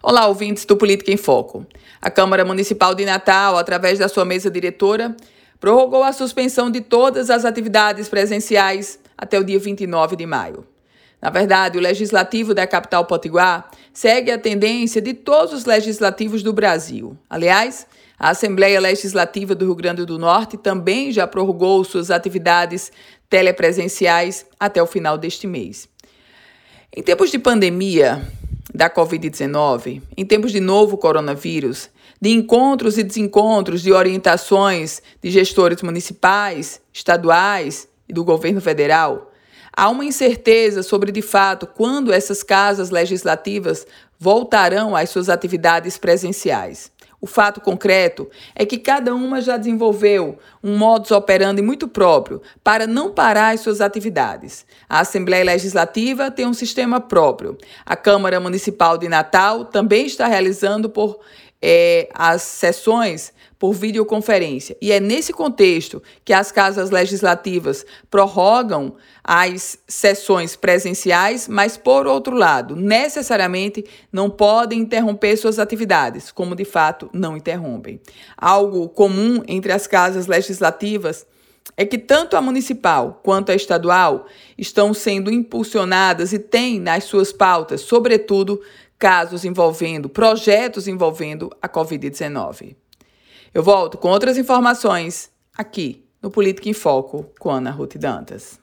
Olá, ouvintes do Política em Foco. A Câmara Municipal de Natal, através da sua mesa diretora, prorrogou a suspensão de todas as atividades presenciais até o dia 29 de maio. Na verdade, o legislativo da capital potiguar segue a tendência de todos os legislativos do Brasil. Aliás, a Assembleia Legislativa do Rio Grande do Norte também já prorrogou suas atividades telepresenciais até o final deste mês. Em tempos de pandemia da Covid-19, em tempos de novo coronavírus, de encontros e desencontros de orientações de gestores municipais, estaduais e do governo federal, há uma incerteza sobre de fato quando essas casas legislativas voltarão às suas atividades presenciais. O fato concreto é que cada uma já desenvolveu um modus operandi muito próprio para não parar as suas atividades. A Assembleia Legislativa tem um sistema próprio. A Câmara Municipal de Natal também está realizando por é, as sessões por videoconferência. E é nesse contexto que as casas legislativas prorrogam as sessões presenciais, mas, por outro lado, necessariamente não podem interromper suas atividades, como de fato não interrompem. Algo comum entre as casas legislativas é que tanto a municipal quanto a estadual estão sendo impulsionadas e têm nas suas pautas, sobretudo, casos envolvendo, projetos envolvendo a Covid-19. Eu volto com outras informações aqui no Política em Foco com Ana Ruth Dantas.